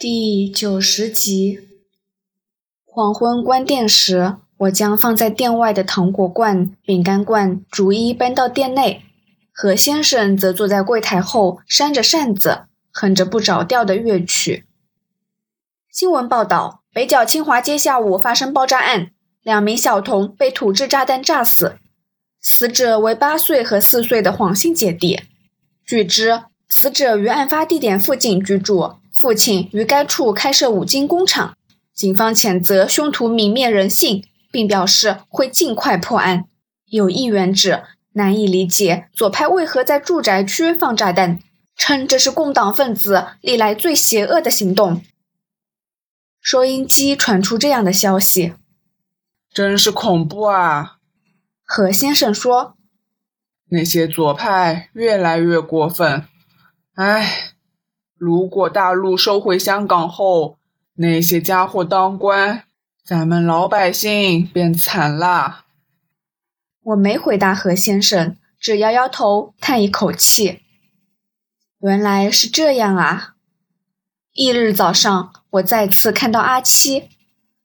第九十集，黄昏关店时，我将放在店外的糖果罐、饼干罐逐一搬到店内。何先生则坐在柜台后，扇着扇子，哼着不着调的乐曲。新闻报道：北角清华街下午发生爆炸案，两名小童被土制炸弹炸死，死者为八岁和四岁的黄姓姐弟。据知，死者于案发地点附近居住。父亲于该处开设五金工厂，警方谴责凶徒泯灭人性，并表示会尽快破案。有议员指难以理解左派为何在住宅区放炸弹，称这是共党分子历来最邪恶的行动。收音机传出这样的消息：“真是恐怖啊！”何先生说：“那些左派越来越过分。”唉。如果大陆收回香港后，那些家伙当官，咱们老百姓便惨了。我没回答何先生，只摇摇头，叹一口气。原来是这样啊！翌日早上，我再次看到阿七，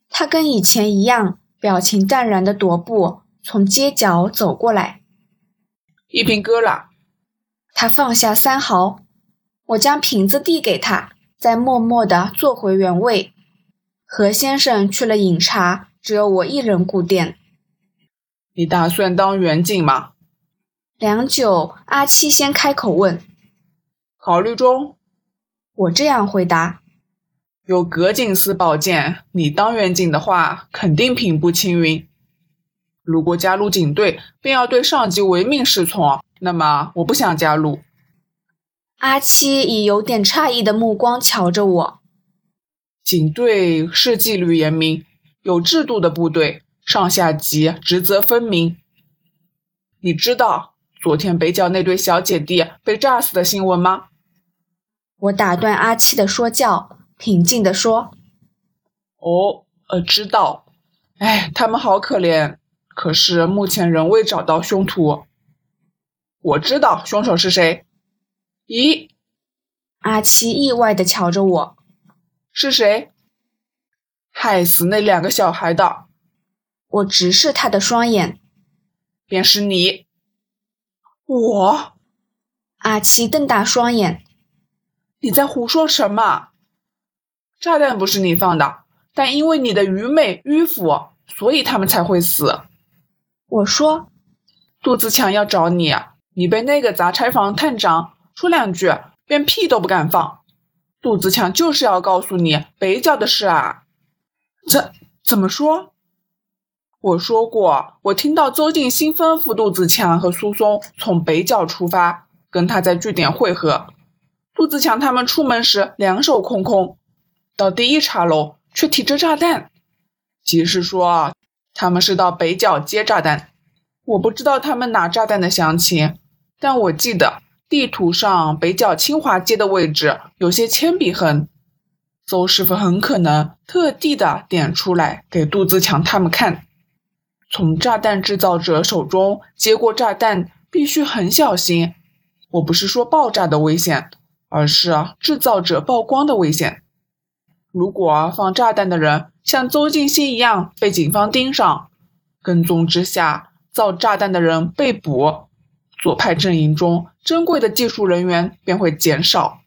他跟以前一样，表情淡然的踱步从街角走过来。一瓶哥了。他放下三毫。我将瓶子递给他，再默默地坐回原位。何先生去了饮茶，只有我一人顾店。你打算当园警吗？良久，阿七先开口问：“考虑中。”我这样回答：“有葛警司保荐，你当园警的话，肯定平步青云。如果加入警队，便要对上级唯命是从，那么我不想加入。”阿七以有点诧异的目光瞧着我。警队是纪律严明、有制度的部队，上下级职责分明。你知道昨天北角那对小姐弟被炸死的新闻吗？我打断阿七的说教，平静地说：“哦，呃，知道。哎，他们好可怜。可是目前仍未找到凶徒。我知道凶手是谁。”咦，阿七意外的瞧着我，是谁害死那两个小孩的？我直视他的双眼，便是你。我，阿七瞪大双眼，你在胡说什么？炸弹不是你放的，但因为你的愚昧迂腐，所以他们才会死。我说，杜自强要找你，你被那个杂差房探长。说两句，连屁都不敢放。杜子强就是要告诉你北角的事啊！怎怎么说？我说过，我听到邹静心吩咐杜子强和苏松从北角出发，跟他在据点会合。杜子强他们出门时两手空空，到第一茶楼却提着炸弹，即是说他们是到北角接炸弹。我不知道他们拿炸弹的详情，但我记得。地图上北角清华街的位置有些铅笔痕，邹师傅很可能特地的点出来给杜自强他们看。从炸弹制造者手中接过炸弹必须很小心，我不是说爆炸的危险，而是制造者曝光的危险。如果放炸弹的人像邹静心一样被警方盯上，跟踪之下造炸弹的人被捕。左派阵营中珍贵的技术人员便会减少。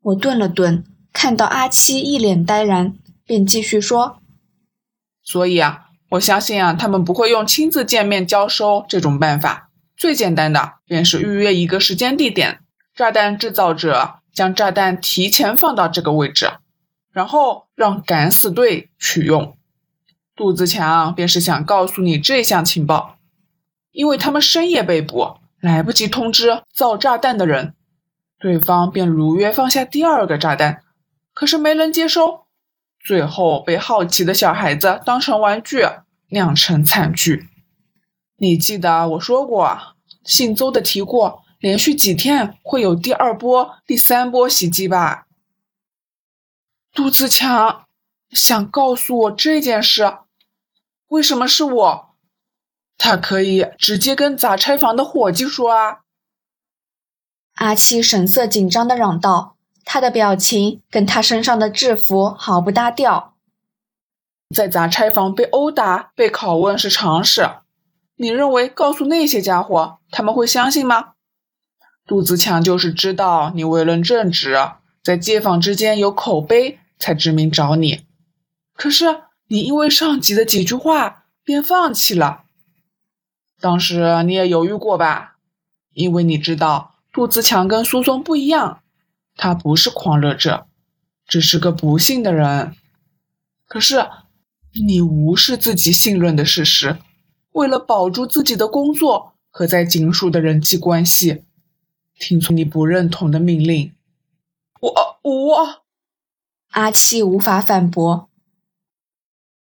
我顿了顿，看到阿七一脸呆然，便继续说：“所以啊，我相信啊，他们不会用亲自见面交收这种办法。最简单的便是预约一个时间地点，炸弹制造者将炸弹提前放到这个位置，然后让敢死队取用。杜子强便是想告诉你这项情报。”因为他们深夜被捕，来不及通知造炸弹的人，对方便如约放下第二个炸弹，可是没人接收，最后被好奇的小孩子当成玩具，酿成惨剧。你记得我说过，姓邹的提过，连续几天会有第二波、第三波袭击吧？杜自强想告诉我这件事，为什么是我？他可以直接跟杂差房的伙计说啊！阿七神色紧张的嚷道，他的表情跟他身上的制服毫不搭调。在杂差房被殴打、被拷问是常事，你认为告诉那些家伙，他们会相信吗？杜子强就是知道你为人正直，在街坊之间有口碑，才指名找你。可是你因为上级的几句话，便放弃了。当时你也犹豫过吧？因为你知道杜自强跟苏松不一样，他不是狂热者，只是个不幸的人。可是你无视自己信任的事实，为了保住自己的工作和在警署的人际关系。听从你不认同的命令，我我阿七无法反驳。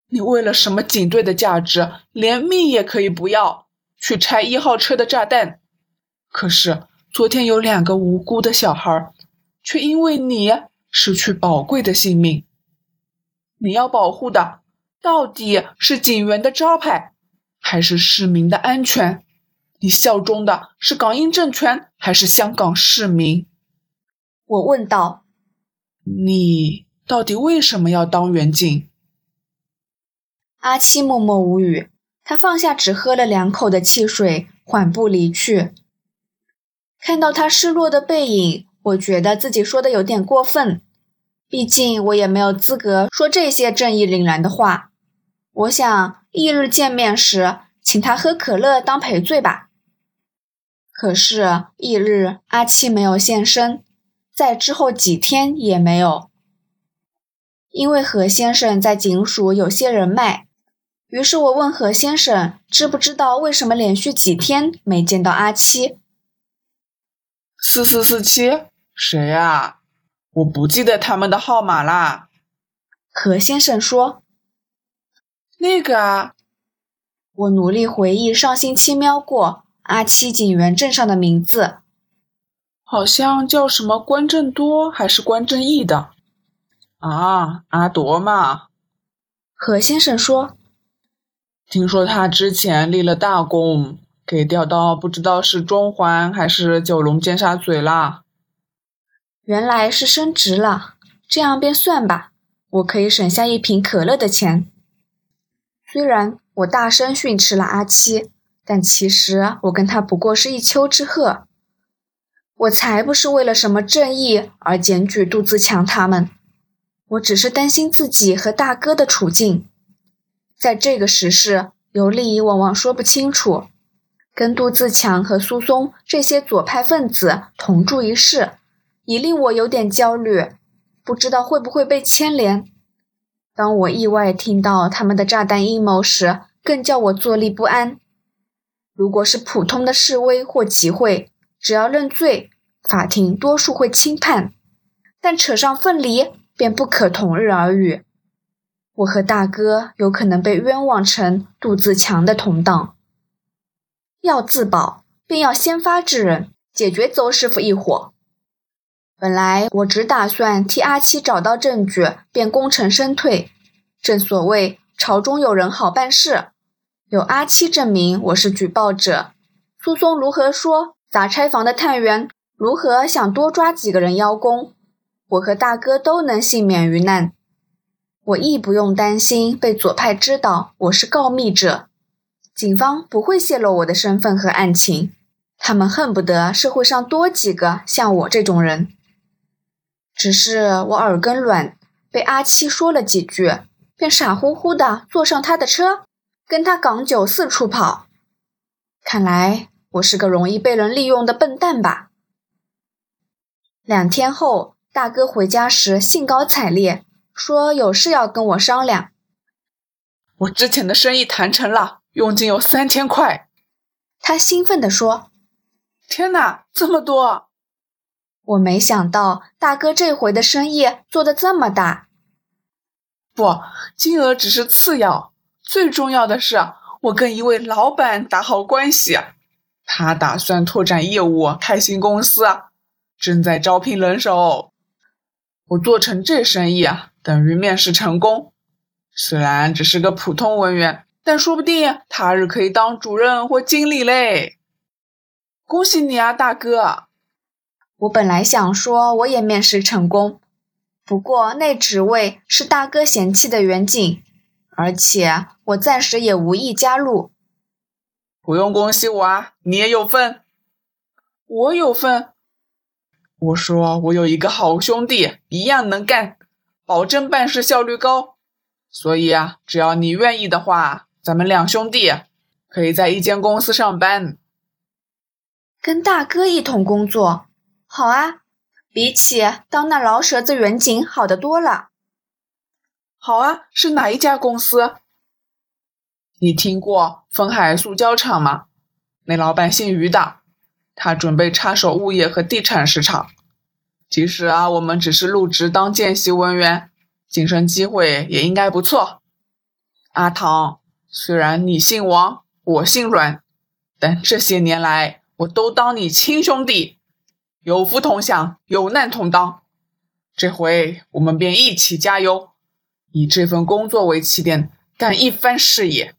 你为了什么警队的价值，连命也可以不要，去拆一号车的炸弹？可是昨天有两个无辜的小孩，却因为你失去宝贵的性命。你要保护的到底是警员的招牌，还是市民的安全？你效忠的是港英政权还是香港市民？我问道。你到底为什么要当远警？阿七默默无语，他放下只喝了两口的汽水，缓步离去。看到他失落的背影，我觉得自己说的有点过分。毕竟我也没有资格说这些正义凛然的话。我想翌日见面时，请他喝可乐当赔罪吧。可是翌日，阿七没有现身，在之后几天也没有。因为何先生在警署有些人脉，于是我问何先生知不知道为什么连续几天没见到阿七。四四四七，谁啊？我不记得他们的号码啦。何先生说：“那个啊。”我努力回忆上星期瞄过。阿七警员证上的名字，好像叫什么关正多还是关正义的？啊，阿铎嘛。何先生说：“听说他之前立了大功，给调到不知道是中环还是九龙尖沙咀啦。”原来是升职了，这样便算吧，我可以省下一瓶可乐的钱。虽然我大声训斥了阿七。但其实我跟他不过是一丘之貉，我才不是为了什么正义而检举杜自强他们，我只是担心自己和大哥的处境。在这个时事，有利益往往说不清楚。跟杜自强和苏松这些左派分子同住一室，已令我有点焦虑，不知道会不会被牵连。当我意外听到他们的炸弹阴谋时，更叫我坐立不安。如果是普通的示威或集会，只要认罪，法庭多数会轻判；但扯上分离，便不可同日而语。我和大哥有可能被冤枉成杜自强的同党。要自保，便要先发制人，解决邹师傅一伙。本来我只打算替阿七找到证据，便功成身退。正所谓朝中有人好办事。有阿七证明我是举报者，苏松如何说？砸拆房的探员如何想多抓几个人邀功？我和大哥都能幸免于难。我亦不用担心被左派知道我是告密者，警方不会泄露我的身份和案情。他们恨不得社会上多几个像我这种人。只是我耳根软，被阿七说了几句，便傻乎乎的坐上他的车。跟他港九四处跑，看来我是个容易被人利用的笨蛋吧。两天后，大哥回家时兴高采烈，说有事要跟我商量。我之前的生意谈成了，佣金有三千块。他兴奋地说：“天哪，这么多！”我没想到大哥这回的生意做得这么大。不，金额只是次要。最重要的是，我跟一位老板打好关系，他打算拓展业务，开新公司，正在招聘人手。我做成这生意啊，等于面试成功。虽然只是个普通文员，但说不定他日可以当主任或经理嘞。恭喜你啊，大哥！我本来想说我也面试成功，不过那职位是大哥嫌弃的远景，而且我暂时也无意加入。不用恭喜我啊，你也有份。我有份。我说我有一个好兄弟，一样能干，保证办事效率高。所以啊，只要你愿意的话，咱们两兄弟可以在一间公司上班，跟大哥一同工作。好啊，比起当那老舌子远景好得多了。好啊，是哪一家公司？你听过丰海塑胶厂吗？那老板姓于的，他准备插手物业和地产市场。其实啊，我们只是入职当见习文员，晋升机会也应该不错。阿唐，虽然你姓王，我姓阮，但这些年来我都当你亲兄弟。有福同享，有难同当。这回我们便一起加油，以这份工作为起点，干一番事业。